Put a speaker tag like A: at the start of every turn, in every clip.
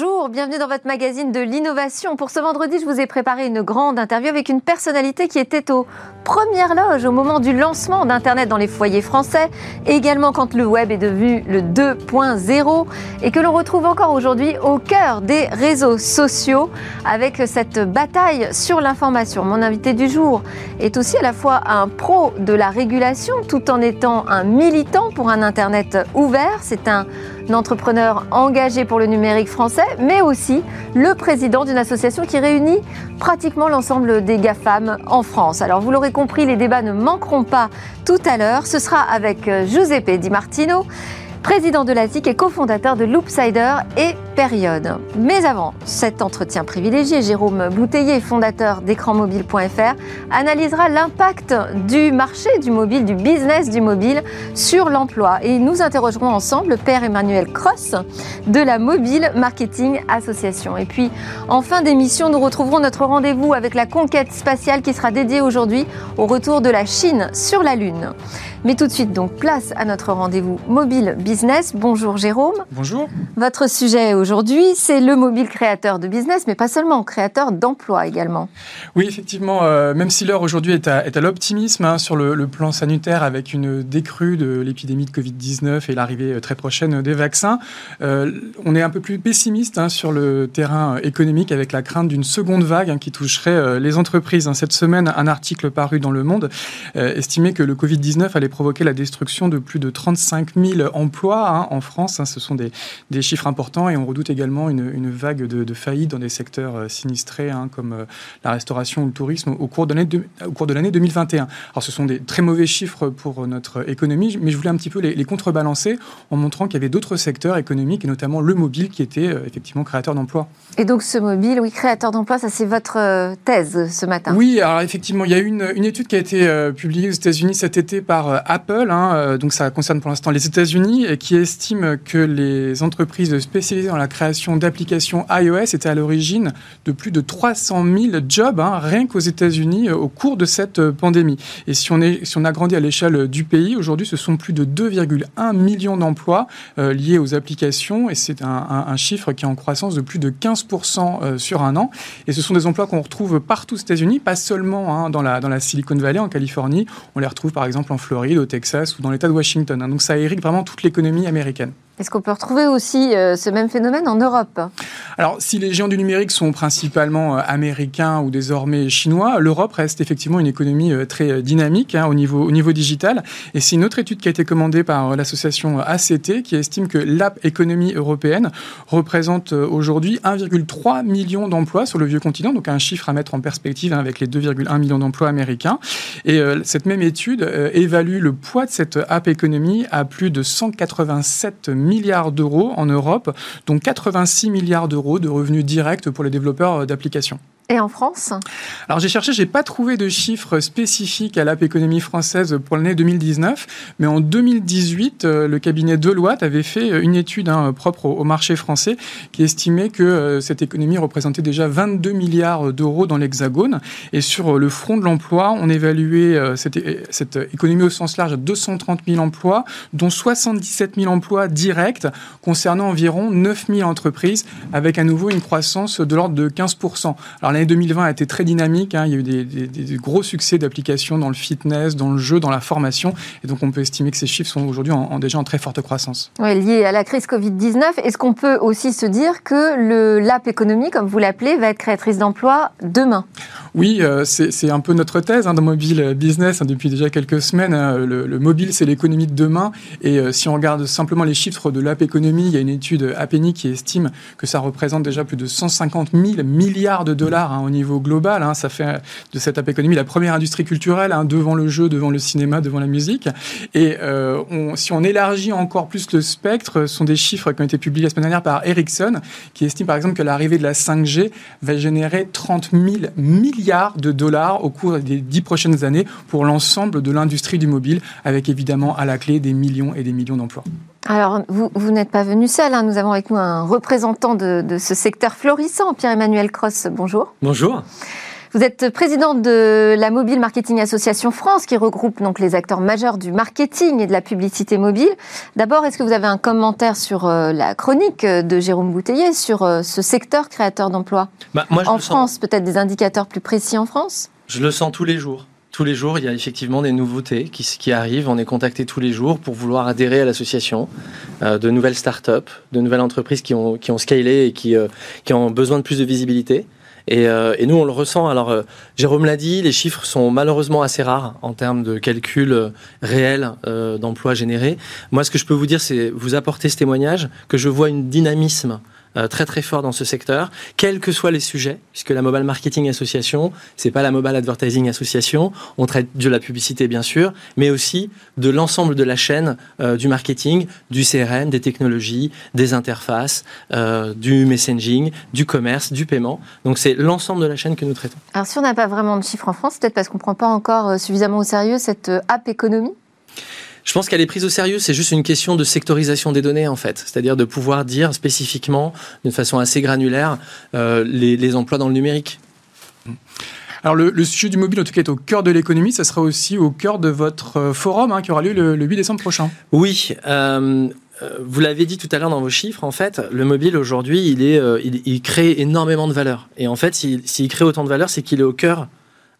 A: Bonjour, bienvenue dans votre magazine de l'innovation. Pour ce vendredi, je vous ai préparé une grande interview avec une personnalité qui était aux premières loges au moment du lancement d'Internet dans les foyers français, également quand le web est devenu le 2.0 et que l'on retrouve encore aujourd'hui au cœur des réseaux sociaux avec cette bataille sur l'information. Mon invité du jour est aussi à la fois un pro de la régulation tout en étant un militant pour un Internet ouvert. C'est un entrepreneur engagé pour le numérique français, mais aussi le président d'une association qui réunit pratiquement l'ensemble des GAFAM en France. Alors vous l'aurez compris, les débats ne manqueront pas tout à l'heure. Ce sera avec Giuseppe Di Martino président de l'ASIC et cofondateur de Loopsider et Période. Mais avant cet entretien privilégié, Jérôme Bouteiller, fondateur d'écranmobile.fr, analysera l'impact du marché du mobile, du business du mobile sur l'emploi. Et nous interrogerons ensemble le père Emmanuel Cross de la Mobile Marketing Association. Et puis, en fin d'émission, nous retrouverons notre rendez-vous avec la conquête spatiale qui sera dédiée aujourd'hui au retour de la Chine sur la Lune. Mais tout de suite, donc, place à notre rendez-vous mobile business. Bonjour Jérôme.
B: Bonjour.
A: Votre sujet aujourd'hui, c'est le mobile créateur de business, mais pas seulement, créateur d'emplois également.
B: Oui, effectivement, euh, même si l'heure aujourd'hui est à, l'optimisme hein, sur le, plan sanitaire avec une décrue de l'épidémie de Covid-19 et l'arrivée euh, très prochaine des vaccins, euh, on est un peu plus pessimiste hein, sur le terrain économique avec la crainte d'une seconde vague hein, qui toucherait les entreprises. Cette semaine, un article paru dans Le Monde estimait que le Covid-19 allait provoquer la destruction de plus de 35 000 emplois hein, en France. Hein. ce sont des, des, chiffres importants et on redoute également une, une vague de, de faillites dans des secteurs euh, sinistrés hein, comme euh, la restauration ou le tourisme au cours de l'année 2021. Alors ce sont des très mauvais chiffres pour notre économie, mais je voulais un petit peu les, les contrebalancer en montrant qu'il y avait d'autres secteurs économiques et notamment le mobile qui était euh, effectivement créateur d'emplois.
A: Et donc ce mobile, oui, créateur d'emplois, ça c'est votre thèse ce matin?
B: Oui, alors effectivement, il y a une, une étude qui a été publiée aux États-Unis cet été par Apple, hein, euh, donc ça concerne pour l'instant les États-Unis, qui estime que les entreprises spécialisées dans la création d'applications iOS étaient à l'origine de plus de 300 000 jobs, hein, rien qu'aux États-Unis, euh, au cours de cette euh, pandémie. Et si on, est, si agrandit à l'échelle du pays, aujourd'hui, ce sont plus de 2,1 millions d'emplois liés aux applications, et c'est un, chiffre qui est en croissance de plus de 15% sur un an. Et ce sont des emplois qu'on retrouve partout aux États-Unis, pas seulement hein, dans la Silicon Valley, en Californie, on les retrouve par exemple en Floride au Texas ou dans l'État de Washington. Hein. Donc ça irrigue vraiment toute l'économie américaine.
A: Est-ce qu'on peut retrouver aussi euh, ce même phénomène en Europe?
B: Alors, si les géants du numérique sont principalement euh, américains ou désormais chinois, l'Europe reste effectivement une économie euh, très dynamique hein, au, niveau, au niveau digital. Et c'est une autre étude qui a été commandée par l'association ACT qui estime que l'app économie européenne représente aujourd'hui 1,3 million d'emplois sur le vieux continent, donc un chiffre à mettre en perspective hein, avec les 2,1 millions d'emplois américains. Et cette même étude évalue le poids de cette app économie à plus de 187 millions milliards d'euros en Europe, dont 86 milliards d'euros de revenus directs pour les développeurs d'applications.
A: Et en France
B: Alors j'ai cherché, j'ai pas trouvé de chiffres spécifiques à l'app économie française pour l'année 2019, mais en 2018, euh, le cabinet Deloitte avait fait euh, une étude hein, propre au, marché français qui estimait que euh, cette économie représentait déjà 22 milliards d'euros dans l'Hexagone. Et sur le front de l'emploi, on évaluait cette, économie au sens large à 230 000 emplois, dont 77 000 emplois directs concernant environ 9 000 entreprises, avec à nouveau une croissance de l'ordre de 15 Alors l'année 2020 a été très dynamique. Hein. Il y a eu des, gros succès d'applications dans le fitness, dans le jeu, dans la formation. Et donc, on peut estimer que ces chiffres sont aujourd'hui en, déjà en très forte croissance.
A: Oui, lié à la crise Covid-19. Est-ce qu'on peut aussi se dire que l'app économie, comme vous l'appelez, va être créatrice d'emplois demain?
B: Oui, euh, c'est un peu notre thèse hein, dans Mobile Business hein, depuis déjà quelques semaines. Hein. le, mobile, c'est l'économie de demain. Et euh, si on regarde simplement les chiffres de l'app économie, il y a une étude APNI qui estime que ça représente déjà plus de 150 000 milliards de dollars au niveau global. Ça fait de cette app économie la première industrie culturelle devant le jeu, devant le cinéma, devant la musique. Et euh, si on élargit encore plus le spectre, ce sont des chiffres qui ont été publiés la semaine dernière par Ericsson, qui estime par exemple que l'arrivée de la 5G va générer 30 000 milliards milliards de dollars au cours des dix prochaines années pour l'ensemble de l'industrie du mobile, avec évidemment à la clé des millions et des millions d'emplois.
A: Alors, vous, vous n'êtes pas venu seul. Hein. Nous avons avec nous un représentant de, de ce secteur florissant, Pierre-Emmanuel Cross. Bonjour.
C: Bonjour.
A: Vous êtes président de la Mobile Marketing Association France, qui regroupe donc les acteurs majeurs du marketing et de la publicité mobile. D'abord, est-ce que vous avez un commentaire sur euh, la chronique de Jérôme Bouteiller sur euh, ce secteur créateur d'emplois bah, En France, peut-être des indicateurs plus précis en France?
C: Je le sens tous les jours. Tous les jours, il y a effectivement des nouveautés qui, qui arrivent. On est contacté tous les jours pour vouloir adhérer à l'association. Euh, de nouvelles startups, de nouvelles entreprises qui ont, qui ont scalé et qui, qui ont besoin de plus de visibilité. Euh, et, nous, on le ressent. Alors, euh, Jérôme l'a dit, les chiffres sont malheureusement assez rares en termes de calcul euh, réel d'emplois générés. Moi, ce que je peux vous dire, c'est vous apporter ce témoignage, que je vois une dynamisme euh, très très fort dans ce secteur, quels que soient les sujets, puisque la Mobile Marketing Association, c'est pas la Mobile Advertising Association, on traite de la publicité bien sûr, mais aussi de l'ensemble de la chaîne euh, du marketing, du CRM, des technologies, des interfaces, euh, du messaging, du commerce, du paiement. Donc c'est l'ensemble de la chaîne que nous traitons.
A: Alors si on n'a pas vraiment de chiffres en France, peut-être parce qu'on ne prend pas encore suffisamment au sérieux cette app économie?
C: Je pense qu'elle est prise au sérieux. C'est juste une question de sectorisation des données, en fait. C'est-à-dire de pouvoir dire spécifiquement, d'une façon assez granulaire, euh, les, emplois dans le numérique.
B: Alors le, sujet du mobile, en tout cas, est au cœur de l'économie. Ça sera aussi au cœur de votre euh, forum hein, qui aura lieu le, 8 décembre prochain.
C: Oui. Euh, vous l'avez dit tout à l'heure dans vos chiffres, en fait, le mobile aujourd'hui, il, est, il, crée énormément de valeur. Et en fait, s'il crée autant de valeur, c'est qu'il est au cœur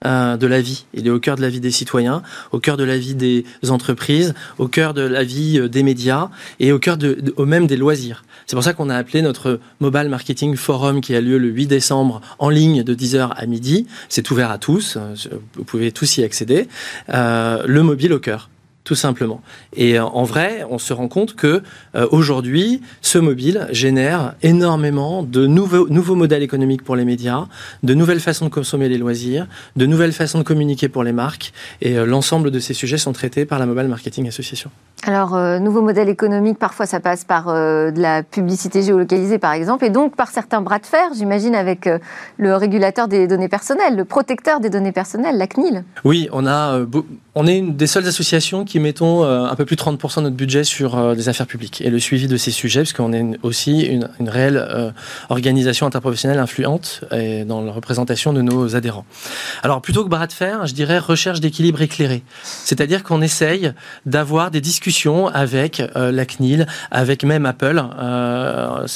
C: de la vie. Il est au cœur de la vie des citoyens, au cœur de la vie des entreprises, au cœur de la vie euh, des médias et au cœur même des loisirs. C'est pour ça qu'on a appelé notre Mobile Marketing Forum qui a lieu le 8 décembre en ligne de 10h à midi. C'est ouvert à tous, euh, vous pouvez tous y accéder. le mobile au cœur tout simplement. Et euh, en vrai, on se rend compte que euh, aujourd'hui, ce mobile génère énormément de nouveaux, nouveaux modèles économiques pour les médias, de nouvelles façons de consommer les loisirs, de nouvelles façons de communiquer pour les marques. Et euh, l'ensemble de ces sujets sont traités par la Mobile Marketing Association.
A: Alors, nouveaux modèles économiques, parfois ça passe par de la publicité géolocalisée, par exemple, et donc par certains bras de fer, j'imagine, avec le régulateur des données personnelles, le protecteur des données personnelles, la CNIL.
C: Oui, on a, on est une des seules associations qui mettons euh, un peu plus de 30% de notre budget sur euh, les affaires publiques et le suivi de ces sujets, puisqu'on est aussi une, réelle euh, organisation interprofessionnelle influente et dans la représentation de nos adhérents. Alors, plutôt que bras de fer, je dirais recherche d'équilibre éclairé. C'est-à-dire qu'on essaye d'avoir des discussions avec la CNIL, avec même Apple en,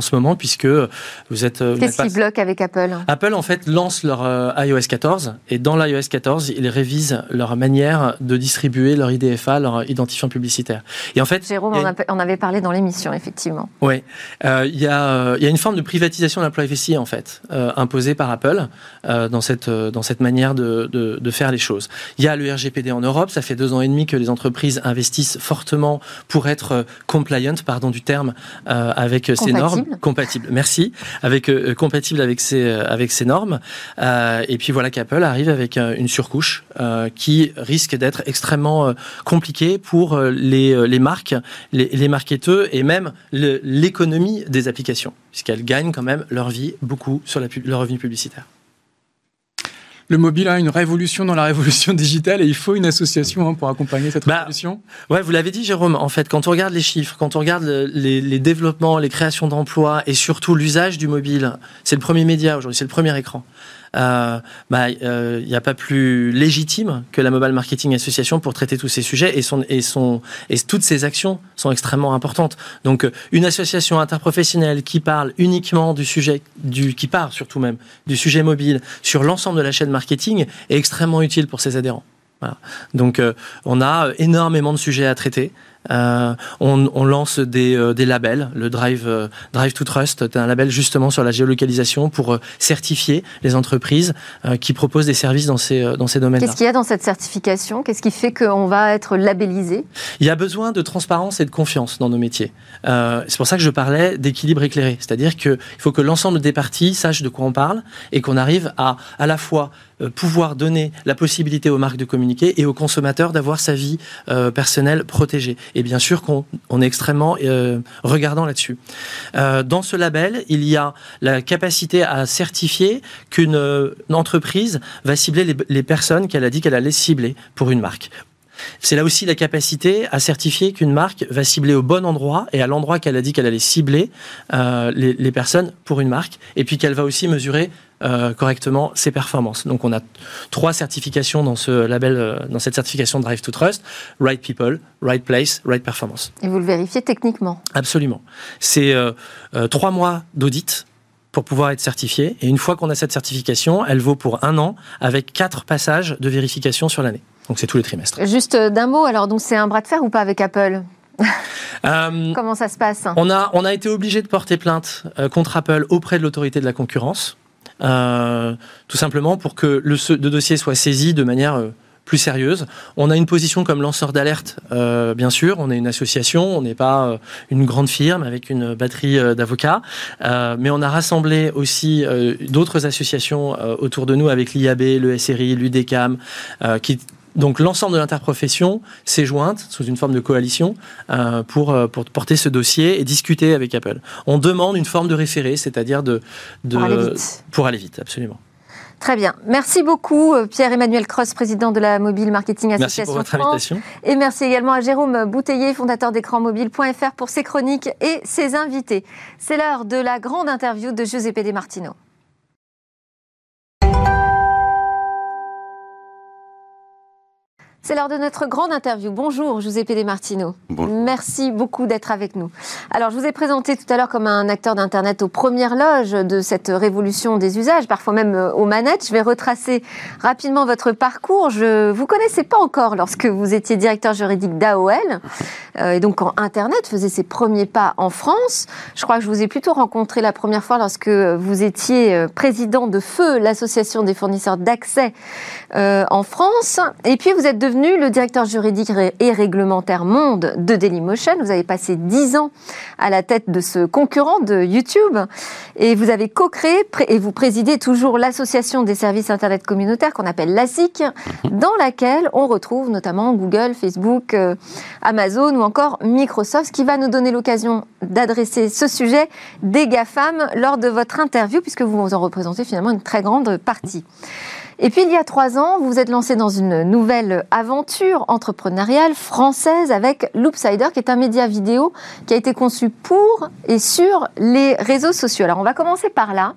C: ce moment, puisque vous êtes...
A: Qu'est-ce qui bloque avec Apple?
C: Apple, en fait, lance leur iOS 14 et dans l'iOS 14, ils révisent leur manière de distribuer leur idée leur identifiant publicitaire.
A: Et en fait, Jérôme on avait parlé dans l'émission, effectivement.
C: Oui, euh, il y, a une forme de privatisation de la privacy en fait euh, imposée par Apple euh, dans cette dans cette manière de, de, faire les choses. Il y a le RGPD en Europe, ça fait deux ans et demi que les entreprises investissent fortement pour être compliant, pardon du terme, avec ces normes compatibles. Merci, avec compatible avec ces avec ces normes. et puis voilà qu'Apple arrive avec une surcouche qui risque d'être extrêmement compliqué pour euh, les, euh, les marques, les, les marketeurs et même l'économie des applications, puisqu'elles gagnent quand même leur vie beaucoup sur la, le revenu publicitaire.
B: Le mobile a une révolution dans la révolution digitale et il faut une association hein, pour accompagner cette bah, révolution.
C: Ouais, vous l'avez dit, Jérôme. En fait, quand on regarde les chiffres, quand on regarde les, les développements, les créations d'emplois et surtout l'usage du mobile, c'est le premier média aujourd'hui, c'est le premier écran il euh, n'y a pas plus légitime que la Mobile Marketing Association pour traiter tous ces sujets et, son, et, son, et toutes ces actions sont extrêmement importantes. Donc, euh, une association interprofessionnelle qui parle uniquement du sujet, du, qui part surtout même du sujet mobile sur l'ensemble de la chaîne marketing est extrêmement utile pour ses adhérents. Voilà. Donc, euh, on a énormément de sujets à traiter. Euh, on, lance des, euh, des, labels, le Drive, euh, Drive to Trust, un label justement sur la géolocalisation pour certifier les entreprises qui proposent des services dans ces, dans ces domaines-là.
A: Qu'est-ce qu'il y a dans cette certification? Qu'est-ce qui fait qu'on va être labellisé?
C: Il y a besoin de transparence et de confiance dans nos métiers. c'est pour ça que je parlais d'équilibre éclairé, c'est-à-dire qu'il faut que l'ensemble des parties sachent de quoi on parle et qu'on arrive à à la fois pouvoir donner la possibilité aux marques de communiquer et aux consommateurs d'avoir sa vie personnelle protégée. Et bien sûr qu'on est extrêmement euh, regardant là-dessus. Euh, dans ce label, il y a la capacité à certifier qu'une euh, entreprise va cibler les, personnes qu'elle a dit qu'elle allait cibler pour une marque. C'est là aussi la capacité à certifier qu'une marque va cibler au bon endroit et à l'endroit qu'elle a dit qu'elle allait cibler les, personnes pour une marque, et puis qu'elle va aussi mesurer correctement ses performances. Donc on a trois certifications dans ce label, dans cette certification Drive to Trust Right People, Right Place, Right Performance.
A: Et vous le vérifiez techniquement
C: Absolument. C'est trois mois d'audit pour pouvoir être certifié. Et une fois qu'on a cette certification, elle vaut pour un an avec quatre passages de vérification sur l'année. Donc c'est tous les trimestres.
A: Juste euh, d'un mot, alors donc c'est un bras de fer ou pas avec Apple euh, Comment ça se passe?
C: on a, on a été obligé de porter plainte euh, contre Apple auprès de l'autorité de la concurrence, tout simplement pour que le, dossier soit saisi de manière plus sérieuse. On a une position comme lanceur d'alerte, euh, bien sûr. On est une association, on n'est pas euh, une grande firme avec une batterie euh, d'avocats, mais on a rassemblé aussi d'autres associations autour de nous avec l'IAB, le SRI, l'UDECAM, qui donc l'ensemble de l'interprofession s'est jointe sous une forme de coalition pour, pour porter ce dossier et discuter avec Apple. On demande une forme de référé, c'est-à-dire de, de
A: pour aller vite.
C: Pour aller vite, absolument.
A: Très bien. Merci beaucoup, euh, Pierre-Emmanuel Cross, président de la Mobile Marketing Association
C: merci pour votre Invitation.
A: Et merci également à Jérôme Bouteiller, fondateur d'écranmobile.fr, pour ses chroniques et ses invités. C'est l'heure de la grande interview de Giuseppe De Martino. C'est l'heure de notre grande interview. Bonjour, Giuseppe De Martino.
D: Bonjour.
A: Merci beaucoup d'être avec nous. Alors, je vous ai présenté tout à l'heure comme un acteur d'Internet aux premières loges de cette révolution des usages, parfois même euh, aux manettes. Je vais retracer rapidement votre parcours. Je vous connaissais pas encore lorsque vous étiez directeur juridique d'AOL. Euh, et donc, quand Internet faisait ses premiers pas en France, je crois que je vous ai plutôt rencontré la première fois lorsque vous étiez euh, président de Feu, l'association des fournisseurs d'accès en France. Et puis, vous êtes devenu le directeur juridique et réglementaire monde de Dailymotion. Vous avez passé dix ans à la tête de ce concurrent de YouTube et vous avez co-créé et vous présidez toujours l'association des services Internet communautaires qu'on appelle l'ASIC, dans laquelle on retrouve notamment Google, Facebook, euh, Amazon ou encore Microsoft, ce qui va nous donner l'occasion d'adresser ce sujet des GAFAM lors de votre interview puisque vous en représentez finalement une très grande partie. Et puis il y a trois ans, vous vous êtes lancé dans une nouvelle aventure entrepreneuriale française avec Loopsider, qui est un média vidéo qui a été conçu pour et sur les réseaux sociaux. Alors on va commencer par là.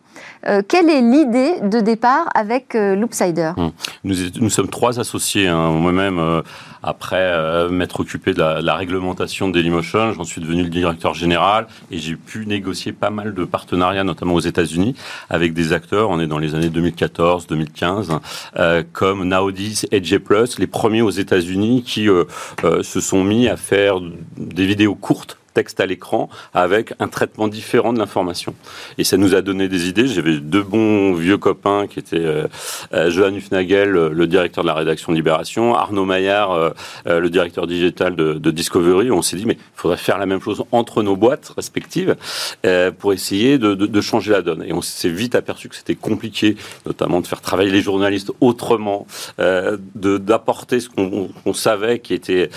A: Euh, quelle est l'idée de départ avec euh, Loopsider?
D: Hum. nous, sommes trois associés. Hein. Moi-même, euh, après m'être occupé de la, de la, réglementation de Dailymotion, j'en suis devenu le directeur général et j'ai pu négocier pas mal de partenariats, notamment aux États-Unis, avec des acteurs. On est dans les années 2014, 2015 euh, comme Naodis et J+, les premiers aux États-Unis qui euh, euh, se sont mis à faire des vidéos courtes texte à l'écran avec un traitement différent de l'information. Et ça nous a donné des idées. J'avais deux bons vieux copains qui étaient euh, euh Johan Hufnagel, le directeur de la rédaction Libération, Arnaud Maillard, euh, euh, le directeur digital de, Discovery. On s'est dit, mais il faudrait faire la même chose entre nos boîtes respectives euh, pour essayer de, de, de, changer la donne. Et on s'est vite aperçu que c'était compliqué, notamment de faire travailler les journalistes autrement, d'apporter ce qu'on savait qui était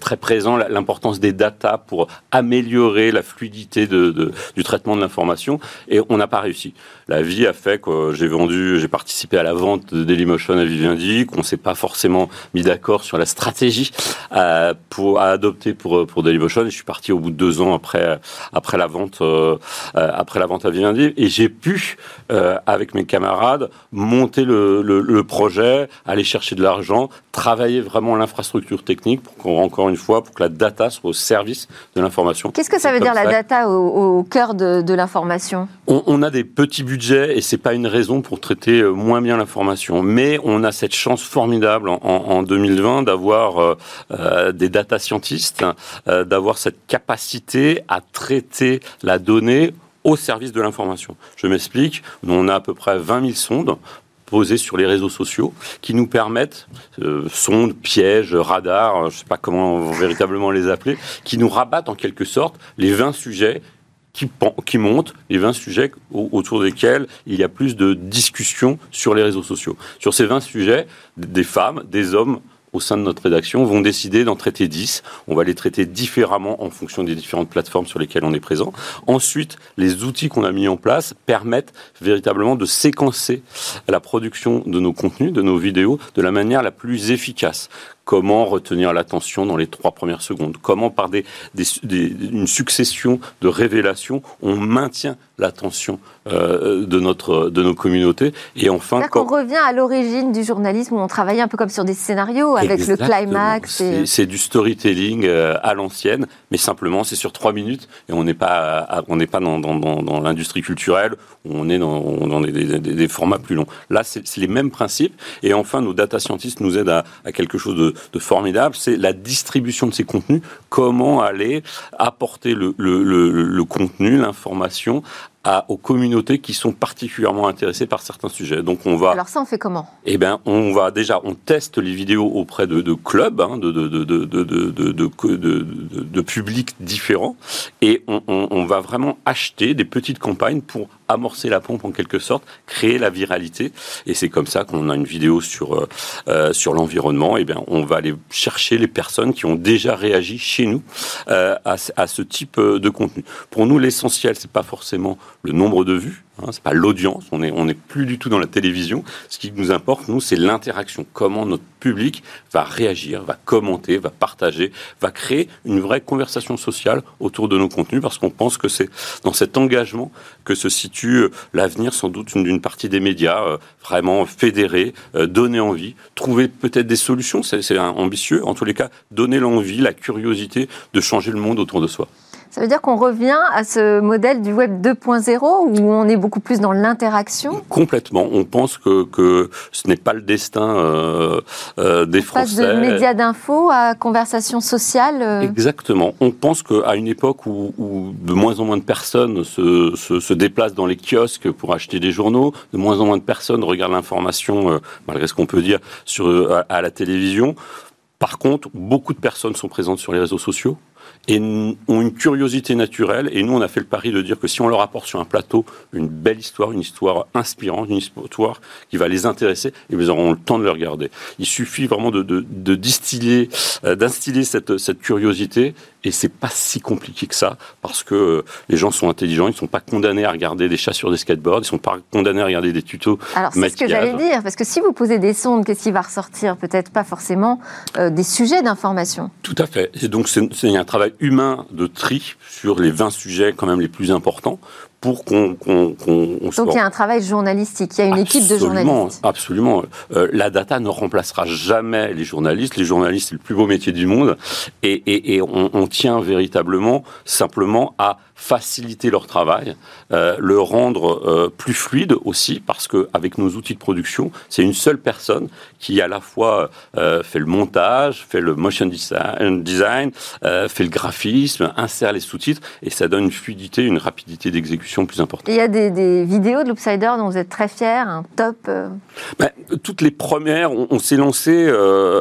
D: très présent, l'importance des datas pour améliorer la fluidité du traitement de l'information et on n'a pas réussi. La vie a fait que j'ai vendu, j'ai participé à la vente de Dailymotion à Vivendi, qu'on s'est pas forcément mis d'accord sur la stratégie euh, pour à adopter pour pour Dailymotion. Et je suis parti au bout de deux ans après après la vente euh, euh, après la vente à Vivendi et j'ai pu avec mes camarades monter le, le, projet, aller chercher de l'argent, travailler vraiment l'infrastructure technique pour qu'encore une fois pour que la data soit au service de l'information
A: Qu'est-ce que ça veut dire la data au, cœur de, l'information?
D: On, a des petits budgets et c'est pas une raison pour traiter euh, moins bien l'information. Mais on a cette chance formidable en, 2020 d'avoir euh, euh, des data scientists, d'avoir cette capacité à traiter la donnée au service de l'information. Je m'explique, on a à peu près 20 000 sondes posées sur les réseaux sociaux qui nous permettent, euh, sondes, pièges, radars, je ne sais pas comment véritablement les appeler, qui nous rabattent en quelque sorte les 20 sujets qui, qui montent, les 20 sujets autour desquels il y a plus de discussions sur les réseaux sociaux. Sur ces 20 sujets, des femmes, des hommes au sein de notre rédaction, vont décider d'en traiter 10. On va les traiter différemment en fonction des différentes plateformes sur lesquelles on est présent. Ensuite, les outils qu'on a mis en place permettent véritablement de séquencer la production de nos contenus, de nos vidéos, de la manière la plus efficace. Comment retenir l'attention dans les trois premières secondes? Comment, par des, une succession de révélations, on maintient l'attention euh, de notre de nos communautés? Et enfin
A: quand... on revient à l'origine du journalisme où on travaillait un peu comme sur des scénarios avec le climax
D: c'est du storytelling euh, à l'ancienne mais simplement c'est sur trois minutes et on n'est pas on n'est pas dans, dans, dans, l'industrie culturelle on est dans, des, des, formats plus longs. Là c'est les mêmes principes et enfin nos data scientists nous aident à, à quelque chose de, de formidable c'est la distribution de ces contenus comment aller apporter le, contenu l'information aux communautés qui sont particulièrement intéressées par certains sujets. Donc on va.
A: Alors ça, on fait comment?
D: Eh bien, on va déjà, on teste les vidéos auprès de, de clubs, hein, de, de, de, de, de, de, publics différents, et on, on, on va vraiment acheter des petites campagnes pour amorcer la pompe en quelque sorte, créer la viralité. Et c'est comme ça qu'on a une vidéo sur, euh, euh sur l'environnement. Eh bien, on va aller chercher les personnes qui ont déjà réagi chez nous euh, à, à, ce type euh, de contenu. Pour nous, l'essentiel, c'est pas forcément le nombre de vues, Hein, c'est pas l'audience, on n'est on est plus du tout dans la télévision. Ce qui nous importe, nous, c'est l'interaction. Comment notre public va réagir, va commenter, va partager, va créer une vraie conversation sociale autour de nos contenus, parce qu'on pense que c'est dans cet engagement que se situe euh, l'avenir, sans doute, d'une partie des médias, euh, vraiment fédérer, euh, donner envie, trouver peut-être des solutions, c'est ambitieux. En tous les cas, donner l'envie, la curiosité de changer le monde autour de soi.
A: Ça veut dire qu'on revient à ce modèle du web 2.0 où on est beaucoup plus dans l'interaction
D: Complètement. On pense que, que ce n'est pas le destin euh, euh, des on Français.
A: Passe de médias d'info à conversation sociale. Euh.
D: Exactement. On pense qu'à une époque où, où, de moins en moins de personnes se, se, se, déplacent dans les kiosques pour acheter des journaux, de moins en moins de personnes regardent l'information, malgré ce qu'on peut dire, sur, à, à la télévision. Par contre, beaucoup de personnes sont présentes sur les réseaux sociaux et ont une curiosité naturelle. Et nous, on a fait le pari de dire que si on leur apporte sur un plateau une belle histoire, une histoire inspirante, une histoire qui va les intéresser, et ils auront le temps de le regarder. Il suffit vraiment de, de, de distiller, euh, d'instiller cette, cette curiosité et c'est pas si compliqué que ça, parce que euh, les gens sont intelligents, ils ne sont pas condamnés à regarder des chats sur des skateboards, ils ne sont pas condamnés à regarder des tutos.
A: Alors c'est ce que j'allais dire, parce que si vous posez des sondes, qu'est-ce qui va ressortir? Peut-être pas forcément euh, des sujets d'information.
D: Tout à fait. Et donc c'est un travail humain de tri sur les 20 sujets quand même les plus importants pour qu'on
A: Donc il y a un travail journalistique, il y a une équipe de journalistes.
D: Absolument. Euh, la data ne remplacera jamais les journalistes. Les journalistes, c'est le plus beau métier du monde. Et, et, et on, on, tient véritablement simplement à faciliter leur travail, euh, le rendre euh, plus fluide aussi, parce que avec nos outils de production, c'est une seule personne qui à la fois euh, fait le montage, fait le motion design, fait le graphisme, insère les sous-titres, et ça donne une fluidité, une rapidité d'exécution plus importante.
A: Il y a des, des vidéos de l'Upsider dont vous êtes très fiers, un top
D: ben, Toutes les premières, on, on s'est lancé,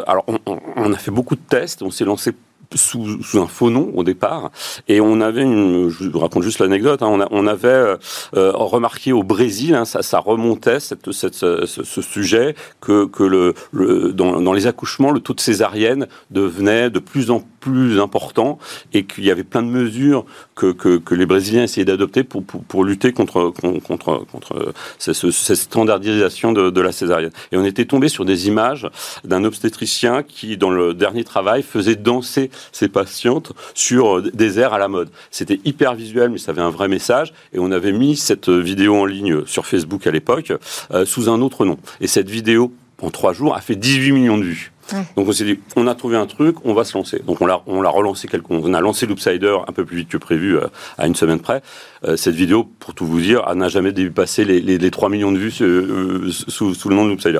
D: alors on, on a fait beaucoup de tests, on s'est lancé sous, un faux nom au départ. Et on avait une, je vous raconte juste l'anecdote, hein, on, avait euh, euh, remarqué au Brésil, hein, ça, remontait cette, ce, sujet que, que le, dans, les accouchements, le taux de césarienne devenait de plus en plus important et qu'il y avait plein de mesures que, que, les Brésiliens essayaient d'adopter pour, pour, lutter contre, contre, contre cette, standardisation de la césarienne. Et on était tombé sur des images d'un obstétricien qui, dans le dernier travail, faisait danser ces patientes sur euh, des airs à la mode. C'était hyper visuel, mais ça avait un vrai message. Et on avait mis cette vidéo en ligne sur Facebook à l'époque euh, sous un autre nom. Et cette vidéo, en trois jours, a fait 18 millions de vues. Donc on s'est dit, on a trouvé un truc, on va se lancer. Donc on l'a, on l'a relancé, quelque, on a lancé l'Upsider un peu plus vite que prévu, euh, à une semaine près. Euh, cette vidéo, pour tout vous dire, n'a jamais dépassé les, les, les 3 millions de vues euh, sous, sous, le nom de l'Upsider.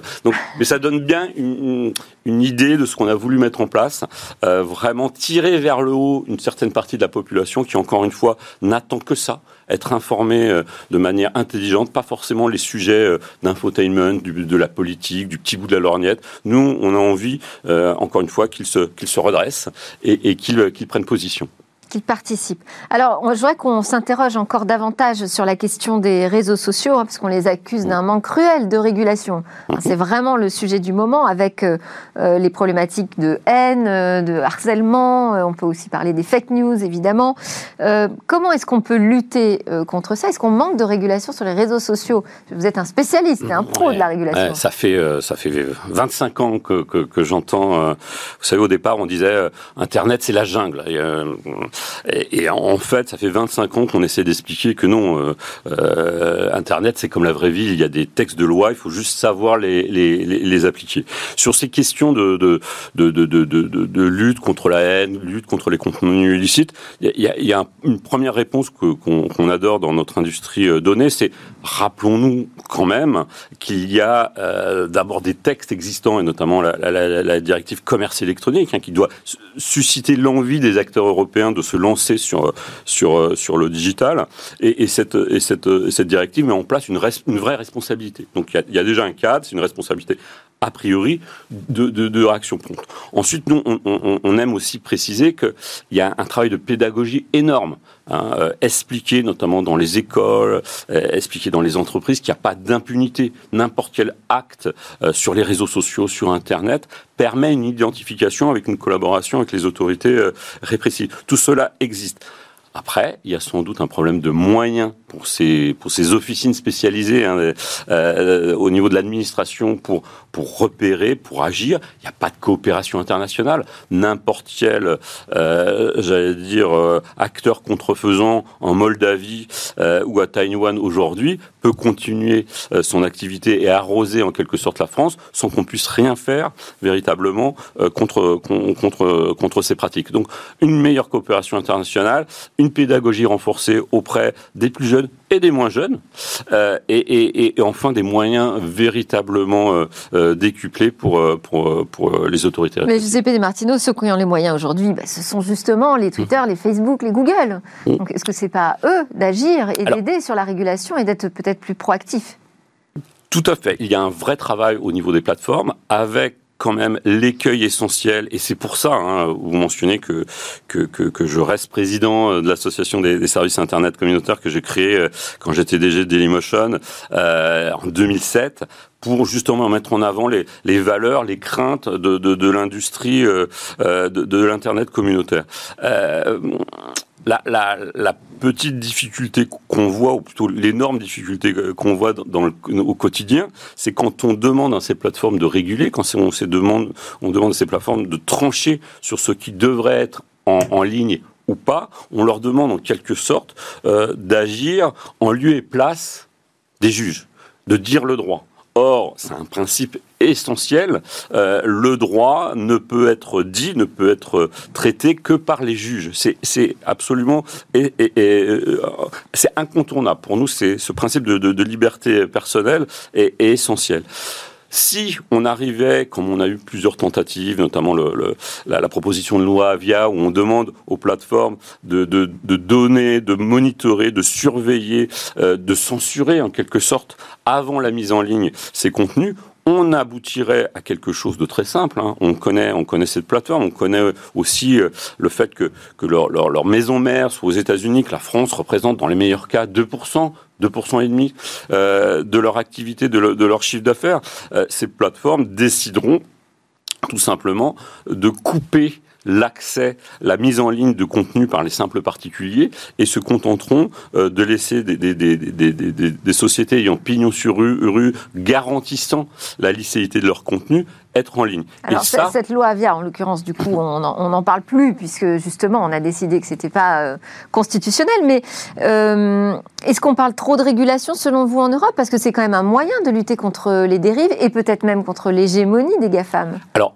D: Mais ça donne bien une, une idée de ce qu'on a voulu mettre en place, vraiment tirer vers le haut une certaine partie de la population qui, encore une fois, n'attend que ça être informé de manière intelligente, pas forcément les sujets d'infotainment, de la politique, du petit bout de la lorgnette. Nous, on a envie euh, encore une fois, qu'ils se, qu'ils se redressent et, et qu'ils prennent position.
A: Qu'ils participent. Alors, je voudrais qu'on s'interroge encore davantage sur la question des réseaux sociaux, hein, parce qu'on les accuse d'un manque cruel de régulation. C'est vraiment le sujet du moment, avec euh, euh, les problématiques de haine, euh, de harcèlement. on peut aussi parler des fake news, évidemment. comment est-ce qu'on peut lutter contre ça? Est-ce qu'on manque de régulation sur les réseaux sociaux? Vous êtes un spécialiste et un pro de la régulation.
D: ça fait ça fait 25 ans que, que, j'entends. vous savez, au départ, on disait Internet, c'est la jungle. Et, en fait, ça fait 25 ans qu'on essaie d'expliquer que non, Internet, c'est comme la vraie vie. Il y a des textes de loi, il faut juste savoir les, les, appliquer. Sur ces questions de, de, de, de, lutte contre la haine, lutte contre les contenus illicites, il y a, une première réponse qu'on adore dans notre industrie euh, donnée, c'est rappelons-nous quand même qu'il y a euh, d'abord des textes existants, et notamment la, directive commerce électronique, hein, qui doit susciter l'envie des acteurs européens de se lancer sur, sur, sur le digital. Et, et, cette, et cette, cette directive met en place une, vraie responsabilité. Donc il y, a, il y a déjà un cadre, c'est une responsabilité a priori de, de, réaction prompte. Ensuite, nous, on, aime aussi préciser qu'il y a un travail de pédagogie énorme. Hein, euh, expliquer notamment dans les écoles, euh, expliquer dans les entreprises qu'il n'y a pas d'impunité. N'importe quel acte euh, sur les réseaux sociaux, sur Internet, permet une identification avec une collaboration avec les autorités répressives. Tout cela existe. Après, il y a sans doute un problème de moyens pour ces, pour ces officines spécialisées hein, euh, au niveau de l'administration pour, pour repérer, pour agir. Il n'y a pas de coopération internationale. N'importe quel, euh, j'allais dire, euh, acteur contrefaisant en Moldavie ou à Taïwan aujourd'hui peut continuer son activité et arroser en quelque sorte la France sans qu'on puisse rien faire véritablement contre, contre, contre ces pratiques. Donc, une meilleure coopération internationale, une pédagogie renforcée auprès des plus jeunes et des moins jeunes, euh, et, enfin des moyens véritablement euh, euh, décuplés pour, pour, pour les autorités.
A: Mais Giuseppe De Martino, ceux qui ont les moyens aujourd'hui, bah, ce sont justement les Twitter, les Facebook, les Google. Mm. Donc est-ce que c'est pas à eux d'agir et d'aider sur la régulation et d'être peut-être plus proactifs?
D: Tout à fait. Il y a un vrai travail au niveau des plateformes avec quand même l'écueil essentiel, et c'est pour ça, hein, vous mentionnez que, que, que, je reste président de l'association des, services Internet communautaires que j'ai créé euh, quand j'étais DG de Dailymotion euh, en 2007 pour justement mettre en avant les, les valeurs, les craintes de, de, de l'industrie euh, de, de l'internet communautaire. Euh, la, petite difficulté qu'on voit, ou plutôt l'énorme difficulté qu'on voit au quotidien, c'est quand on demande à ces plateformes de réguler, quand on, demande, à ces plateformes de trancher sur ce qui devrait être en, en ligne ou pas, on leur demande en quelque sorte euh, d'agir en lieu et place des juges, de dire le droit. Or, c'est un principe essentiel. Euh, le droit ne peut être dit, ne peut être traité que par les juges. C'est absolument, euh, c'est incontournable. Pour nous, c'est ce principe de, liberté personnelle est essentiel. Si on arrivait, comme on a eu plusieurs tentatives, notamment la, proposition de loi Avia, où on demande aux plateformes de donner, de monitorer, de surveiller, euh, de censurer en quelque sorte avant la mise en ligne ces contenus, on aboutirait à quelque chose de très simple. Hein. On connaît, on connaît cette plateforme, on connaît aussi euh, le fait que, que leur, leur, maison mère soit aux États-Unis, que la France représente dans les meilleurs cas 2%, 2% et demi euh, de leur activité, de, leur chiffre d'affaires. Euh, ces plateformes décideront tout simplement de couper l'accès, la mise en ligne de contenu par les simples particuliers et se contenteront euh, de laisser des, sociétés ayant pignon sur rue, rue garantissant la licéité de leur contenu être en ligne.
A: Alors cette loi Avia, en l'occurrence, du coup, on n'en parle plus puisque justement on a décidé que c'était pas euh, constitutionnel. Mais euh, est-ce qu'on parle trop de régulation selon vous en Europe? Parce que c'est quand même un moyen de lutter contre les dérives et peut-être même contre l'hégémonie des GAFAM.
D: Alors,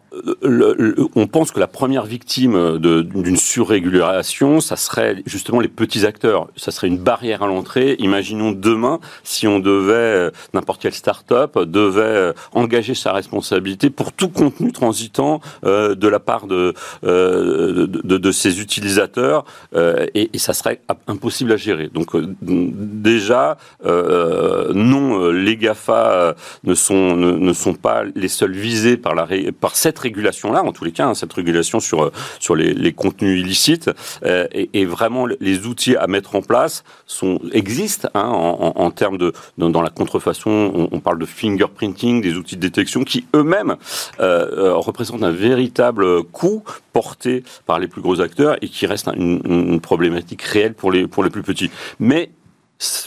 D: on pense que la première victime d'une surrégulation, ça serait justement les petits acteurs. Ça serait une barrière à l'entrée. Imaginons demain si on devait, euh, n'importe quelle start-up devait engager sa responsabilité pour tout contenu transitant de la part de, de, de, ses utilisateurs et, et, ça serait impossible à gérer. Donc déjà, non, les GAFA ne sont, ne, sont pas les seuls visés par, la, par cette régulation-là, en tous les cas, hein, cette régulation sur, sur les, les contenus illicites, et, et, vraiment les outils à mettre en place sont, existent hein, en, en, termes de dans, la contrefaçon, on, parle de fingerprinting, des outils de détection qui eux-mêmes euh, euh, représentent un véritable coût porté par les plus gros acteurs et qui reste une, une problématique réelle pour les pour les plus petits. Mais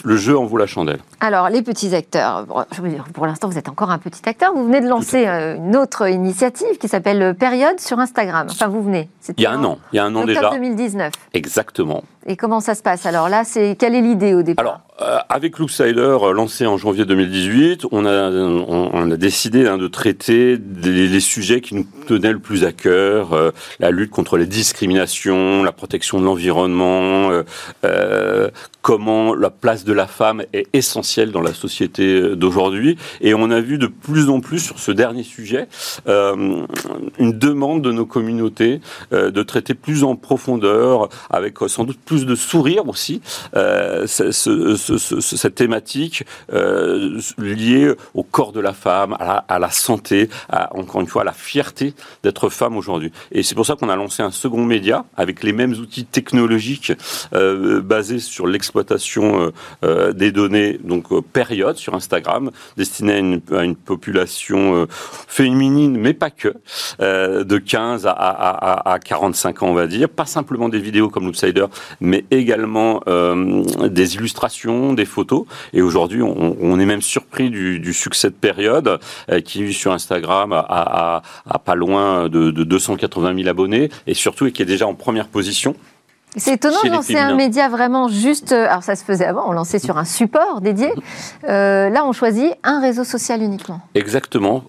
D: le jeu en vaut la chandelle.
A: Alors, les petits acteurs, pour l'instant, vous êtes encore un petit acteur. Vous venez de lancer euh, une autre initiative qui s'appelle Période sur Instagram. Enfin, vous venez.
D: Il y a un an. Il y a un an déjà.
A: 2019.
D: Exactement.
A: Et comment ça se passe? Alors là, c'est quelle est l'idée au départ?
D: Alors, euh, avec Looksider, euh, lancé en janvier 2018, on a, on, a décidé hein, de traiter des, les sujets qui nous tenaient le plus à cœur euh, la lutte contre les discriminations, la protection de l'environnement, comment la place de la femme est essentielle dans la société d'aujourd'hui. Et on a vu de plus en plus sur ce dernier sujet une demande de nos communautés de traiter plus en profondeur, avec sans doute plus de sourire aussi, ce cette thématique euh, liée au corps de la femme, à la, santé, à, encore une fois à la fierté d'être femme aujourd'hui. Et c'est pour ça qu'on a lancé un second média avec les mêmes outils technologiques euh, basés sur l'exploitation euh, euh des données, donc euh, période sur Instagram, destiné à une, population féminine, mais pas que, de 15 à, à, à, 45 ans, on va dire. Pas simplement des vidéos comme l'Outsider, mais également des illustrations des photos. Et aujourd'hui, on, est même surpris du, succès de période euh, qui, sur Instagram, a, pas loin de, 280 000 abonnés et surtout et qui est déjà en première position.
A: C'est étonnant de lancer un média vraiment juste. Euh, alors ça se faisait avant, on lançait sur un support dédié. Euh, là, on choisit un réseau social uniquement.
D: Exactement,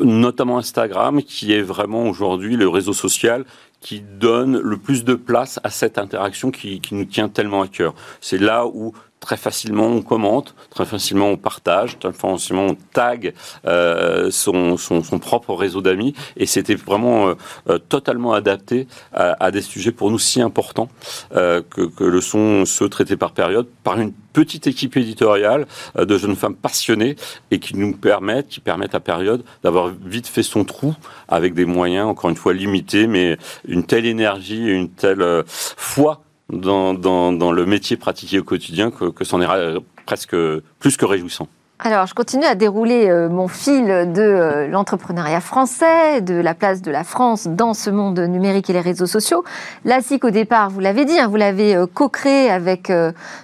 D: notamment Instagram, qui est vraiment aujourd'hui le réseau social qui donne le plus de place à cette interaction qui, qui nous tient tellement à cœur. C'est là où très facilement on commente, très facilement on partage, très facilement on tag euh, son, son, son, propre réseau d'amis. Et c'était vraiment euh, euh, totalement adapté à, des sujets pour nous si importants que, que, le sont ceux traités par période par une petite équipe éditoriale de jeunes femmes passionnées et qui nous permettent, qui permettent à période d'avoir vite fait son trou avec des moyens encore une fois limités, mais une telle énergie et une telle foi dans, dans, dans, le métier pratiqué au quotidien que, que c'en est presque plus que réjouissant.
A: Alors, je continue à dérouler euh, mon fil de euh, l'entrepreneuriat français, de la place de la France dans ce monde numérique et les réseaux sociaux. La SIC, au départ, vous l'avez dit, hein, vous l'avez euh, co-créé avec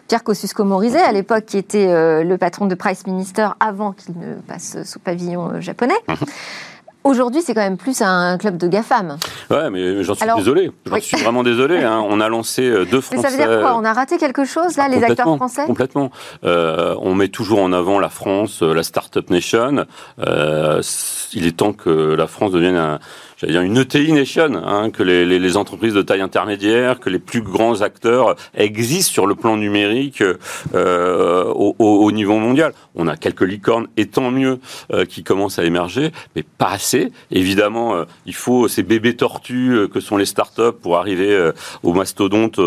A: Pierre Kosciusko-Morizet, à l'époque, qui était le patron de Price Minister avant qu'il ne passe sous pavillon japonais. Aujourd'hui, c'est quand même plus un club de GAFAM.
D: Ouais, mais j'en suis désolé. J'en suis vraiment désolé. Hein. On a lancé euh, deux Français.
A: Mais ça veut dire quoi? On a raté quelque chose, là, les acteurs français?
D: Complètement. Euh, on met toujours en avant la France, euh, la Startup Nation. Euh, il est temps que la France devienne un j'allais dire une ETI nation, hein, que les, les, les, entreprises de taille intermédiaire, que les plus grands acteurs existent sur le plan numérique euh, au, au, niveau mondial. On a quelques licornes, et tant mieux, euh, qui commencent à émerger, mais pas assez. Évidemment, euh, il faut ces bébés tortues euh, que sont les startups pour arriver euh, aux mastodontes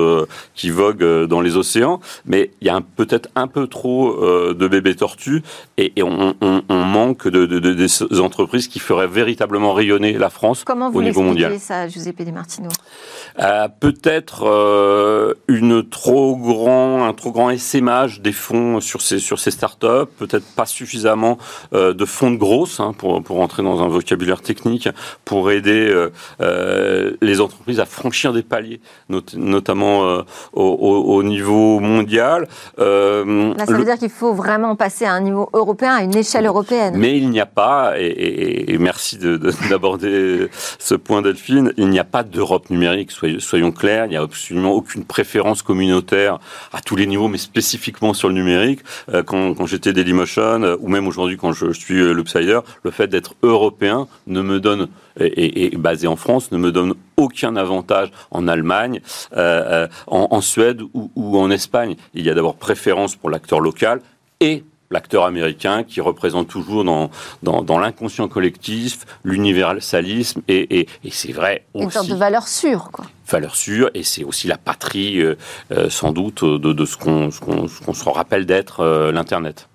D: qui voguent dans les océans. Mais il y a peut-être un peu trop de bébés tortues et, et on, on, on, manque de, de, de, des entreprises qui feraient véritablement rayonner la France
A: Comment vous
D: au niveau mondial.
A: ça, Giuseppe Di Martino
D: euh, Peut-être euh, une trop grand, un trop grand essaimage des fonds sur ces sur ces startups. Peut-être pas suffisamment euh, de fonds de grosses hein, pour pour entrer dans un vocabulaire technique pour aider euh, les entreprises à franchir des paliers, not notamment au, au, au, niveau mondial.
A: Là, ça veut le... dire qu'il faut vraiment passer à un niveau européen, à une échelle européenne.
D: Mais il n'y a pas, et, et, et merci d'aborder ce point, Delphine, il n'y a pas d'Europe numérique, soyons clairs, il n'y a absolument aucune préférence communautaire à tous les niveaux, mais spécifiquement sur le numérique. Euh, quand, j'étais Dailymotion, euh, ou même aujourd'hui quand je suis euh, l'Upsider, le fait d'être européen ne me donne et, basé en France ne me donne aucun avantage en Allemagne, en, en, Suède ou, ou en Espagne. Il y a d'abord préférence pour l'acteur local et l'acteur américain qui représente toujours dans, dans, l'inconscient collectif l'universalisme et, et, c'est vrai
A: aussi. Une sorte de valeur sûre, quoi.
D: Valeur sûre, et c'est aussi la patrie, euh, euh, sans doute, de, de ce qu'on se rappelle d'être euh, l'Internet.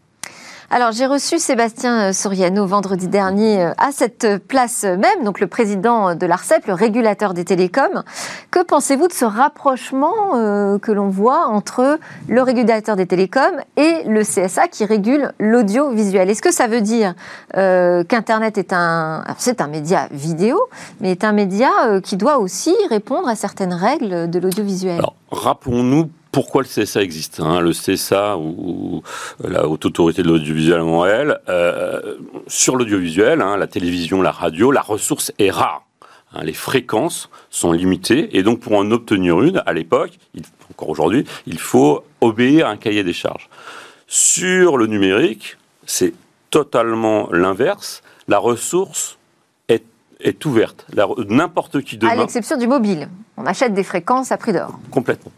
A: Alors j'ai reçu Sébastien euh, Soriano vendredi dernier euh, à cette place même, donc le président de l'ARCEP, le régulateur des télécoms. Que pensez-vous de ce rapprochement euh, que l'on voit entre le régulateur des télécoms et le CSA qui régule l'audiovisuel? Est-ce que ça veut dire qu'Internet est un, média vidéo, mais est un média qui doit aussi répondre à certaines règles de l'audiovisuel?
D: Rappelons-nous pourquoi le CSA existe. Hein. Le CSA, ou, la Haute Autorité de l'Audiovisuel Montréal, euh, sur l'audiovisuel, hein, la télévision, la radio, la ressource est rare. Hein. les fréquences sont limitées et donc pour en obtenir une, à l'époque, encore aujourd'hui, il faut obéir à un cahier des charges. Sur le numérique, c'est totalement l'inverse. La ressource est ouverte. N'importe qui demain.
A: À l'exception du mobile. On achète des fréquences à prix d'or.
D: Complètement.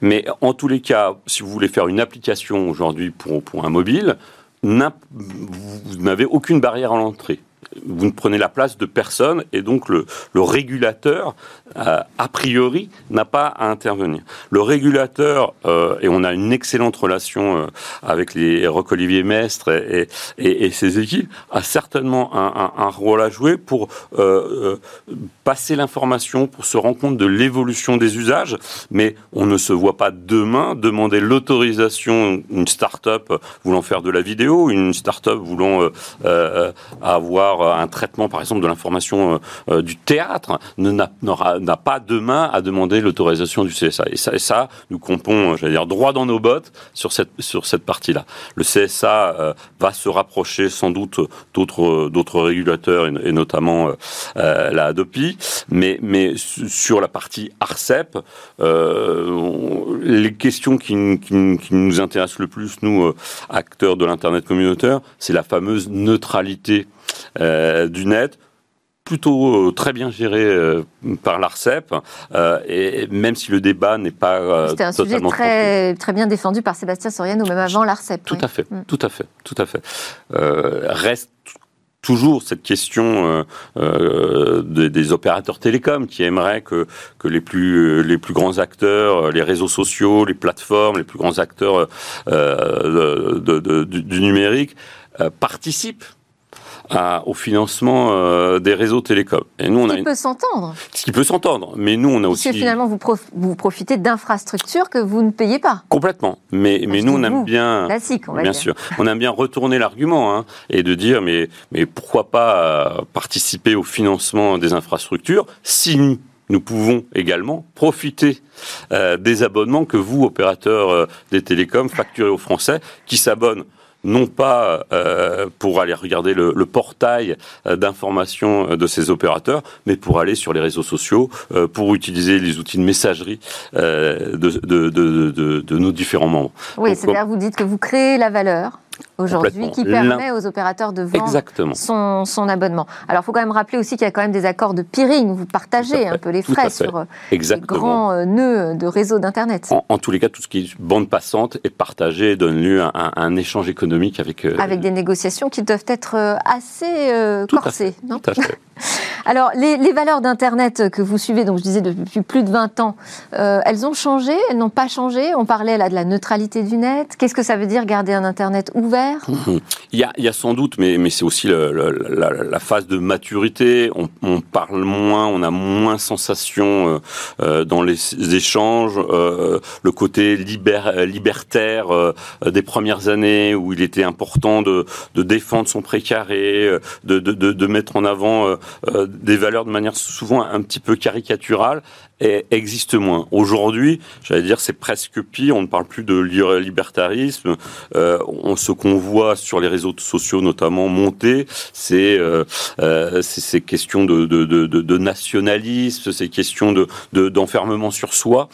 D: Mais en tous les cas, si vous voulez faire une application aujourd'hui pour, pour un mobile, vous n'avez aucune barrière à l'entrée vous ne prenez la place de personne et donc le, régulateur, euh, a priori, n'a pas à intervenir. Le régulateur, euh, et on a une excellente relation euh, avec les Roc-Olivier Mestre et, ses équipes, a certainement un, rôle à jouer pour passer l'information, pour se rendre compte de l'évolution des usages, mais on ne se voit pas demain demander l'autorisation d'une start-up voulant faire de la vidéo, une start-up voulant avoir un traitement, par exemple, de l'information euh, euh, du théâtre, n'a pas demain à demander l'autorisation du CSA. Et ça, et ça, nous compons, euh, j'allais dire, droit dans nos bottes sur cette, sur cette partie-là. Le CSA va se rapprocher sans doute d'autres, régulateurs, et, notamment la ADOPI, mais, mais sur la partie ARCEP, les questions qui, qui, nous intéressent le plus, nous, acteurs de l'Internet communautaire, c'est la fameuse neutralité euh, du net plutôt euh, très bien géré euh, par l'ARCEP, et même si le débat n'est pas
A: C'était un sujet très, très bien défendu par Sébastien Soriano, même avant l'ARCEP.
D: Tout à fait, mm. tout à fait, tout à fait. reste toujours cette question des, opérateurs télécoms qui aimeraient que, que les, plus, les plus grands acteurs, les réseaux sociaux, les plateformes, les plus grands acteurs du, numérique participent au financement euh, des réseaux télécoms.
A: Et nous, on ce qui peut s'entendre.
D: Ce qui peut s'entendre. Mais nous, on a
A: aussi.
D: Parce
A: que finalement, vous, vous profitez d'infrastructures que vous ne payez pas.
D: Complètement. Mais, mais nous, on aime bien.
A: Classique, on va
D: bien sûr. On aime bien retourner l'argument hein, et de dire mais, mais pourquoi pas euh, participer au financement des infrastructures si nous pouvons également profiter euh, des abonnements que vous, opérateurs des télécoms, facturez aux Français qui s'abonnent non pas euh, pour aller regarder le, portail euh, d'information euh, de ces opérateurs, mais pour aller sur les réseaux sociaux, pour utiliser les outils de messagerie de, de, nos différents membres.
A: Oui, c'est-à-dire vous dites que vous créez la valeur aujourd'hui qui permet aux opérateurs de vendre son, son, abonnement. Alors, il faut quand même rappeler aussi qu'il y a quand même des accords de peering. Vous partagez un peu les frais sur euh, les grands euh, nœuds de réseau d'Internet.
D: En, tous les cas, tout ce qui est bande passante est partagé et donne lieu à un, échange économique avec...
A: Euh, avec des négociations qui doivent être assez corsées.
D: non tout à fait.
A: Alors, les, les valeurs d'Internet que vous suivez, donc je disais depuis plus de 20 ans, elles ont changé, elles n'ont pas changé? On parlait là de la neutralité du net. Qu'est-ce que ça veut dire garder un Internet ouvert
D: il, y a, il y a sans doute, mais, c'est aussi la, phase de maturité. On, parle moins, on a moins sensation euh, euh, dans les échanges. Euh, le côté libertaire des premières années où il était important de, défendre son précaré, de, mettre en avant des valeurs de manière souvent un petit peu caricaturale existe moins. Aujourd'hui, j'allais dire, c'est presque pire. On ne parle plus de libertarisme. Euh, on, ce qu'on voit sur les réseaux sociaux, notamment monter, c'est euh, euh, ces questions de, de, de, de nationalisme, ces questions de d'enfermement sur soi.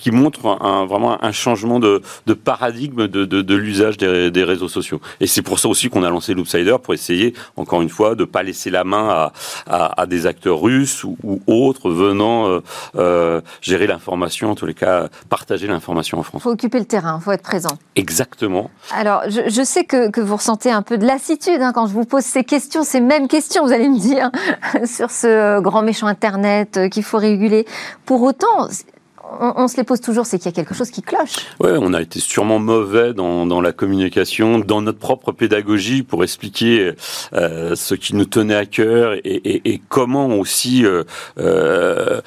D: Qui montrent un, vraiment un changement de, paradigme de, l'usage des, réseaux sociaux. Et c'est pour ça aussi qu'on a lancé Loopsider pour essayer, encore une fois, de pas laisser la main à, des acteurs russes ou, autres venant euh, euh, gérer l'information, en tous les cas partager l'information en France.
A: Il faut occuper le terrain, il faut être présent.
D: Exactement.
A: Alors, je, sais que, vous ressentez un peu de lassitude hein, quand je vous pose ces questions, ces mêmes questions, vous allez me dire, sur ce grand méchant Internet euh, qu'il faut réguler. Pour autant, on, se les pose toujours, c'est qu'il y a quelque chose qui cloche.
D: Oui, on a été sûrement mauvais dans, la communication, dans notre propre pédagogie pour expliquer euh, ce qui nous tenait à cœur et, comment aussi euh,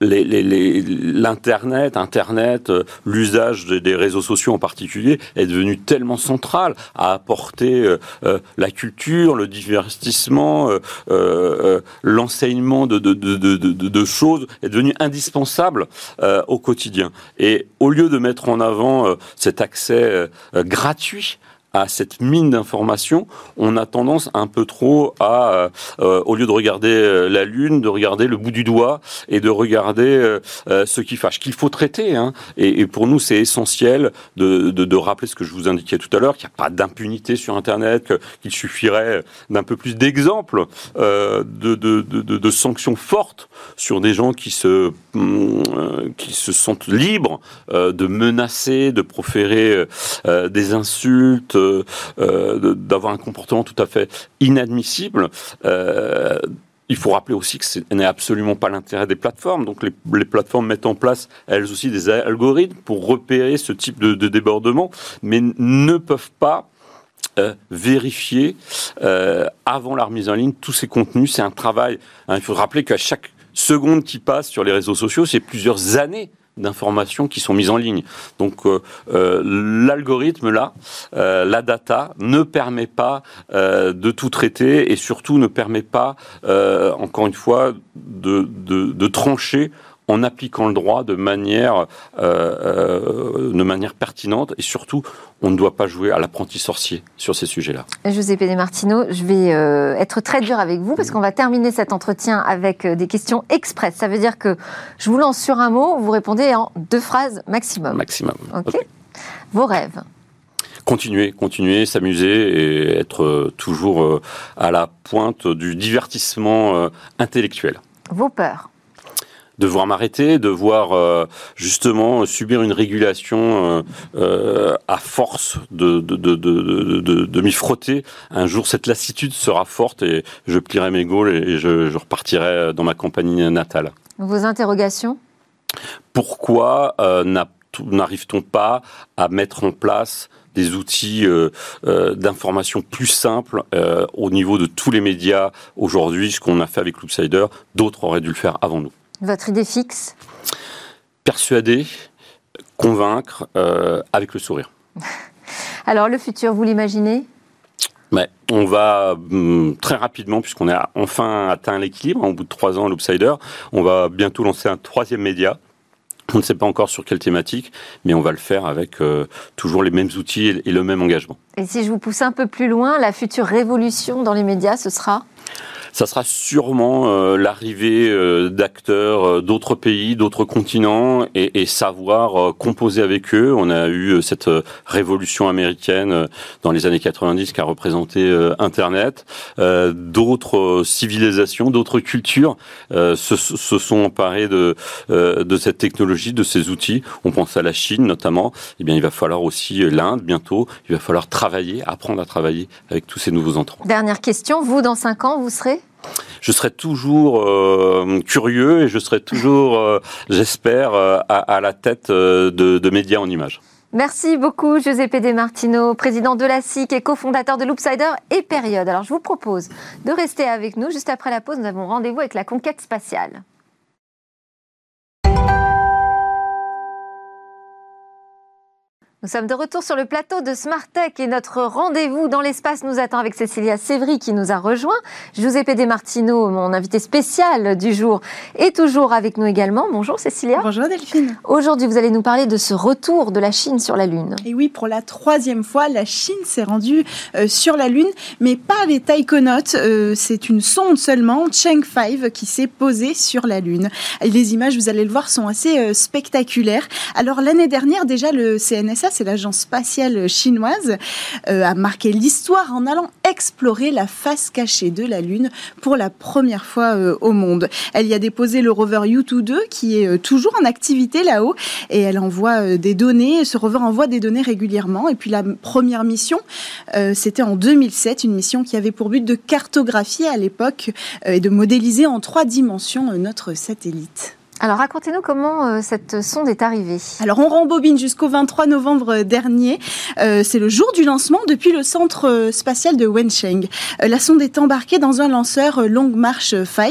D: l'internet, internet, euh, l'usage des réseaux sociaux en particulier est devenu tellement central à apporter euh, euh, la culture, le divertissement, l'enseignement de, de, choses est devenu indispensable au quotidien. Et au lieu de mettre en avant cet accès gratuit à cette mine d'informations, on a tendance un peu trop à, euh, euh, au lieu de regarder euh, la lune, de regarder le bout du doigt et de regarder ce qui fâche, qu'il faut traiter. Hein. Et, pour nous, c'est essentiel de, de, rappeler ce que je vous indiquais tout à l'heure, qu'il n'y a pas d'impunité sur Internet, qu'il suffirait d'un peu plus d'exemples de, de, de, sanctions fortes sur des gens qui se, qui se sentent libres de menacer, de proférer des insultes, euh, d'avoir un comportement tout à fait inadmissible. Euh, il faut rappeler aussi que ce n'est absolument pas l'intérêt des plateformes. Donc les, plateformes mettent en place elles aussi des algorithmes pour repérer ce type de, débordement, mais ne peuvent pas euh, vérifier avant la remise en ligne tous ces contenus. C'est un travail. Hein, il faut rappeler qu'à chaque seconde qui passe sur les réseaux sociaux, c'est plusieurs années d'informations qui sont mises en ligne. Donc euh, euh, l'algorithme là, euh, la data ne permet pas de tout traiter et surtout ne permet pas, encore une fois, de, de, de trancher en appliquant le droit de manière, de manière pertinente et surtout on ne doit pas jouer à l'apprenti sorcier sur ces sujets-là.
A: José Martino, je vais euh, être très dur avec vous parce qu'on va terminer cet entretien avec euh, des questions express. Ça veut dire que je vous lance sur un mot, vous répondez en deux phrases maximum.
D: Maximum.
A: Ok. Vos rêves
D: continuer, continuer, s'amuser et être euh, toujours à la pointe du divertissement intellectuel.
A: Vos peurs
D: de voir m'arrêter, de voir euh, justement subir une régulation euh, euh, à force de, de, de, de, m'y frotter. Un jour, cette lassitude sera forte et je plierai mes gaules et je, je repartirai dans ma compagnie natale.
A: Vos interrogations?
D: Pourquoi n'arrive-t-on pas à mettre en place des outils d'information plus simples au niveau de tous les médias aujourd'hui, ce qu'on a fait avec Loopsider, d'autres auraient dû le faire avant nous.
A: Votre idée fixe?
D: Persuader, convaincre, euh, avec le sourire.
A: Alors le futur, vous l'imaginez?
D: Mais on va hum, très rapidement, puisqu'on a enfin atteint l'équilibre, au bout de trois ans, l'Oopsider, on va bientôt lancer un troisième média. On ne sait pas encore sur quelle thématique, mais on va le faire avec euh, toujours les mêmes outils et le même engagement.
A: Et si je vous pousse un peu plus loin, la future révolution dans les médias, ce sera?
D: Ça sera sûrement euh, l'arrivée euh, d'acteurs euh, d'autres pays, d'autres continents, et, et savoir composer avec eux. On a eu cette révolution américaine dans les années 90 qui a représenté Internet. d'autres civilisations, d'autres cultures se, se, sont emparées de, de cette technologie, de ces outils. On pense à la Chine notamment. Eh bien, il va falloir aussi l'Inde bientôt. Il va falloir travailler, apprendre à travailler avec tous ces nouveaux entrants.
A: Dernière question. Vous, dans cinq ans, vous serez
D: je serai toujours euh, curieux et je serai toujours, euh, j'espère, euh, à, la tête de, médias en images.
A: Merci beaucoup, José Pédé Martino, président de la SIC et cofondateur de Loopsider et Période. Alors, je vous propose de rester avec nous. Juste après la pause, nous avons rendez-vous avec la conquête spatiale. Nous sommes de retour sur le plateau de Smart Tech et notre rendez-vous dans l'espace nous attend avec Cécilia Sévry qui nous a rejoint. Giuseppe De Martino, mon invité spécial du jour, est toujours avec nous également. Bonjour Cécilia.
E: Bonjour Delphine.
A: Aujourd'hui, vous allez nous parler de ce retour de la Chine sur la Lune.
E: Et oui, pour la troisième fois, la Chine s'est rendue euh, sur la Lune, mais pas les taïkonautes. Euh, c'est une sonde seulement, Cheng 5, qui s'est posée sur la Lune. Et les images, vous allez le voir, sont assez euh, spectaculaires. Alors l'année dernière, déjà, le CNSA c'est l'agence spatiale chinoise, euh, a marqué l'histoire en allant explorer la face cachée de la Lune pour la première fois euh, au monde. Elle y a déposé le rover U-2 qui est euh, toujours en activité là-haut et elle envoie des données. Ce rover envoie des données régulièrement. Et puis la première mission, c'était en 2007, une mission qui avait pour but de cartographier à l'époque et de modéliser en trois dimensions notre satellite.
A: Alors racontez-nous comment euh, cette sonde est arrivée.
E: Alors on rembobine jusqu'au 23 novembre dernier. Euh, c'est le jour du lancement depuis le centre euh, spatial de Wencheng. la sonde est embarquée dans un lanceur Long March 5.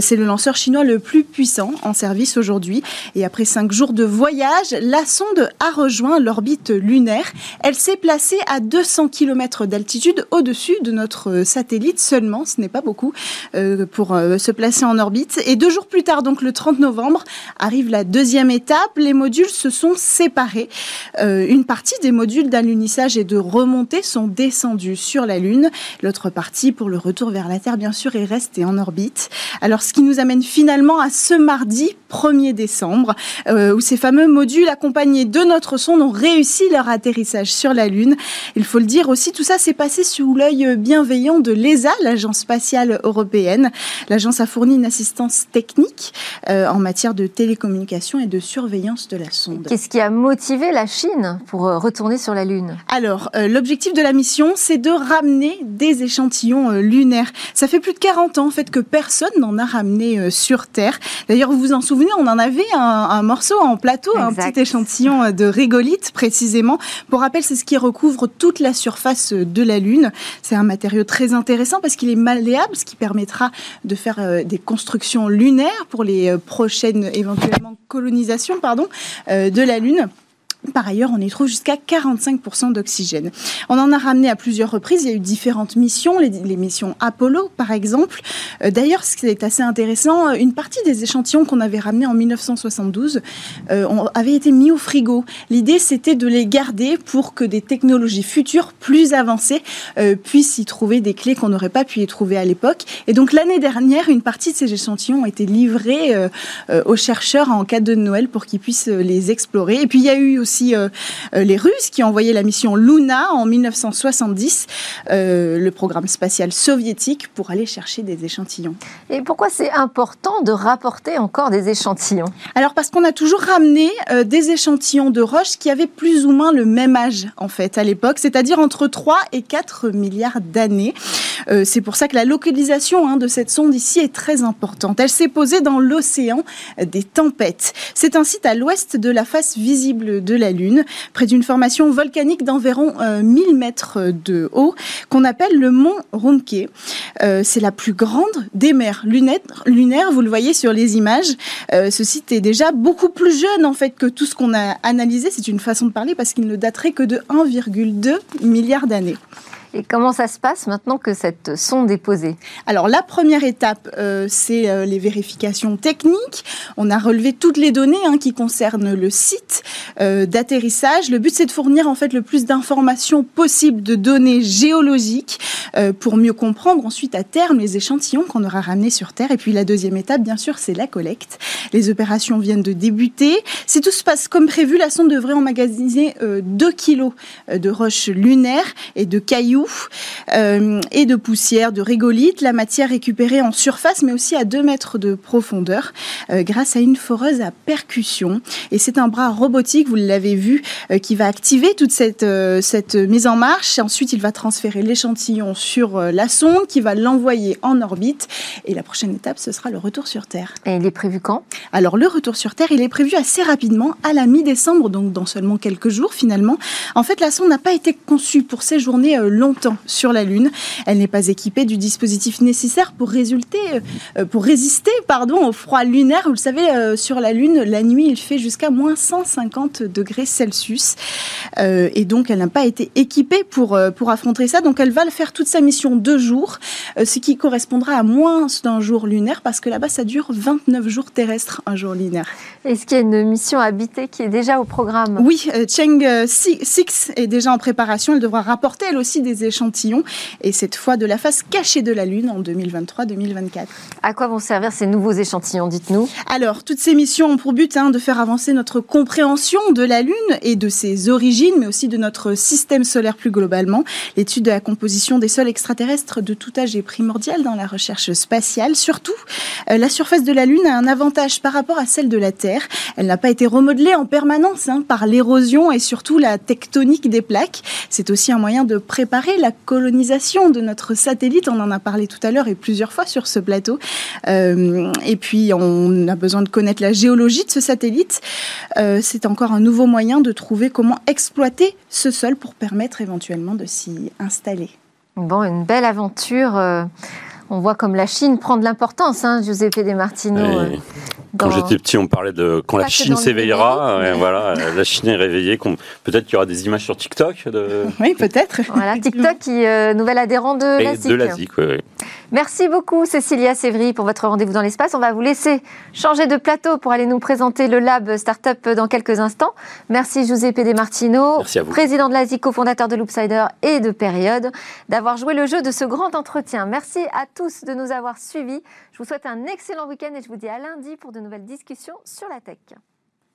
E: c'est le lanceur chinois le plus puissant en service aujourd'hui. Et après cinq jours de voyage, la sonde a rejoint l'orbite lunaire. Elle s'est placée à 200 km d'altitude au-dessus de notre satellite seulement. Ce n'est pas beaucoup pour se placer en orbite. Et deux jours plus tard, donc le 30 novembre, arrive la deuxième étape. Les modules se sont séparés. Euh, une partie des modules d'alunissage et de remontée sont descendus sur la Lune. L'autre partie, pour le retour vers la Terre, bien sûr, est restée en orbite. Alors, ce qui nous amène finalement à ce mardi 1er décembre, euh, où ces fameux modules accompagnés de notre sonde ont réussi leur atterrissage sur la Lune. Il faut le dire aussi, tout ça s'est passé sous l'œil bienveillant de l'ESA, l'agence spatiale européenne. L'agence a fourni une assistance technique euh, en matière de télécommunication et de surveillance de la sonde.
A: Qu'est-ce qui a motivé la Chine pour euh, retourner sur la Lune?
E: Alors, euh, l'objectif de la mission, c'est de ramener des échantillons euh, lunaires. Ça fait plus de 40 ans en fait que personne n'en a ramené sur Terre. D'ailleurs, vous vous en souvenez, on en avait un, morceau en plateau, un petit échantillon de régolithe précisément. Pour rappel, c'est ce qui recouvre toute la surface de la Lune. C'est un matériau très intéressant parce qu'il est malléable, ce qui permettra de faire des constructions lunaires pour les prochaine éventuellement colonisation pardon, euh, de la Lune. Par ailleurs, on y trouve jusqu'à 45% d'oxygène. On en a ramené à plusieurs reprises. Il y a eu différentes missions, les, missions Apollo, par exemple. Euh, d'ailleurs, ce qui est assez intéressant, euh, une partie des échantillons qu'on avait ramenés en 1972 euh, avait été mis au frigo. L'idée, c'était de les garder pour que des technologies futures plus avancées euh, puissent y trouver des clés qu'on n'aurait pas pu y trouver à l'époque. Et donc, l'année dernière, une partie de ces échantillons ont été livrés aux chercheurs en cadeau de Noël pour qu'ils puissent les explorer. Et puis, il y a eu aussi aussi euh, euh, les Russes qui ont envoyé la mission Luna en 1970, euh, le programme spatial soviétique, pour aller chercher des échantillons.
A: Et pourquoi c'est important de rapporter encore des échantillons?
E: Alors parce qu'on a toujours ramené des échantillons de roches qui avaient plus ou moins le même âge en fait à l'époque, c'est-à-dire entre 3 et 4 milliards d'années. c'est pour ça que la localisation hein, de cette sonde ici est très importante. Elle s'est posée dans l'océan des tempêtes. C'est un site à l'ouest de la face visible de la Lune, près d'une formation volcanique d'environ 1000 euh, mètres de haut, qu'on appelle le mont Rumke. Euh, c'est la plus grande des mers lunaires, vous le voyez sur les images. Euh, ce site est déjà beaucoup plus jeune en fait que tout ce qu'on a analysé. C'est une façon de parler parce qu'il ne daterait que de 1,2 milliard d'années.
A: Et comment ça se passe maintenant que cette sonde est posée?
E: Alors la première étape, euh, c'est euh, les vérifications techniques. On a relevé toutes les données hein, qui concernent le site euh, d'atterrissage. Le but, c'est de fournir en fait le plus d'informations possibles, de données géologiques, pour mieux comprendre ensuite à terme les échantillons qu'on aura ramenés sur Terre. Et puis la deuxième étape, bien sûr, c'est la collecte. Les opérations viennent de débuter. Si tout se passe comme prévu, la sonde devrait emmagasiner 2 kilos de roches lunaires et de cailloux euh, et de poussière, de régolithe, la matière récupérée en surface, mais aussi à 2 mètres de profondeur, euh, grâce à une foreuse à percussion. Et c'est un bras robotique, vous l'avez vu, euh, qui va activer toute cette, cette mise en marche. ensuite, il va transférer l'échantillon sur la sonde, qui va l'envoyer en orbite. Et la prochaine étape, ce sera le retour sur Terre.
A: Et il est prévu quand?
E: Alors, le retour sur Terre, il est prévu assez rapidement, à la mi-décembre, donc dans seulement quelques jours finalement. En fait, la sonde n'a pas été conçue pour séjourner longtemps longtemps sur la Lune. Elle n'est pas équipée du dispositif nécessaire pour, résulter, euh, pour résister pardon, au froid lunaire. Vous le savez, euh, sur la Lune, la nuit, il fait jusqu'à moins 150 degrés Celsius. Euh, et donc, elle n'a pas été équipée pour, pour affronter ça. Donc, elle va faire toute sa mission deux jours, ce qui correspondra à moins d'un jour lunaire, parce que là-bas, ça dure 29 jours terrestres, un jour lunaire.
A: Est-ce qu'il y a une mission habitée qui est déjà au programme?
E: Oui, Cheng 6 est déjà en préparation. Elle devra rapporter, elle aussi, des échantillons. Et cette fois, de la face cachée de la Lune en 2023-2024.
A: À quoi vont servir ces nouveaux échantillons, dites-nous?
E: Alors, toutes ces missions ont pour but hein, de faire avancer notre compréhension de la Lune et de ses origines, mais aussi de notre système solaire plus globalement. L'étude de la composition des sols extraterrestres de tout âge est primordiale dans la recherche spatiale. Surtout, euh, la surface de la Lune a un avantage par rapport à celle de la Terre. Elle n'a pas été remodelée en permanence hein, par l'érosion et surtout la tectonique des plaques. C'est aussi un moyen de préparer la colonisation de notre satellite. On en a parlé tout à l'heure et plusieurs fois sur ce plateau. Euh, et puis, on a besoin de connaître la géologie de ce satellite. Euh, c'est encore un nouveau moyen de trouver comment exploiter ce sol pour permettre éventuellement de s'y installer.
A: Bon, une belle aventure. Euh, on voit comme la Chine prend de l'importance, hein, Giuseppe De Martino.
D: Quand j'étais petit, on parlait de quand la Chine s'éveillera. voilà, la Chine est réveillée. Peut-être qu'il y aura des images sur TikTok. De...
E: Oui, peut-être.
A: Voilà, TikTok qui euh, nouvel adhérent de la
D: De la oui, oui.
A: Merci beaucoup, Cécilia Sévry, pour votre rendez-vous dans l'espace. On va vous laisser changer de plateau pour aller nous présenter le Lab Startup dans quelques instants. Merci, Giuseppe De Martino, président de l'ASI, cofondateur de Loopsider et de Période, d'avoir joué le jeu de ce grand entretien. Merci à tous de nous avoir suivis. Je vous souhaite un excellent week-end et je vous dis à lundi pour de nouvelles discussions sur la tech.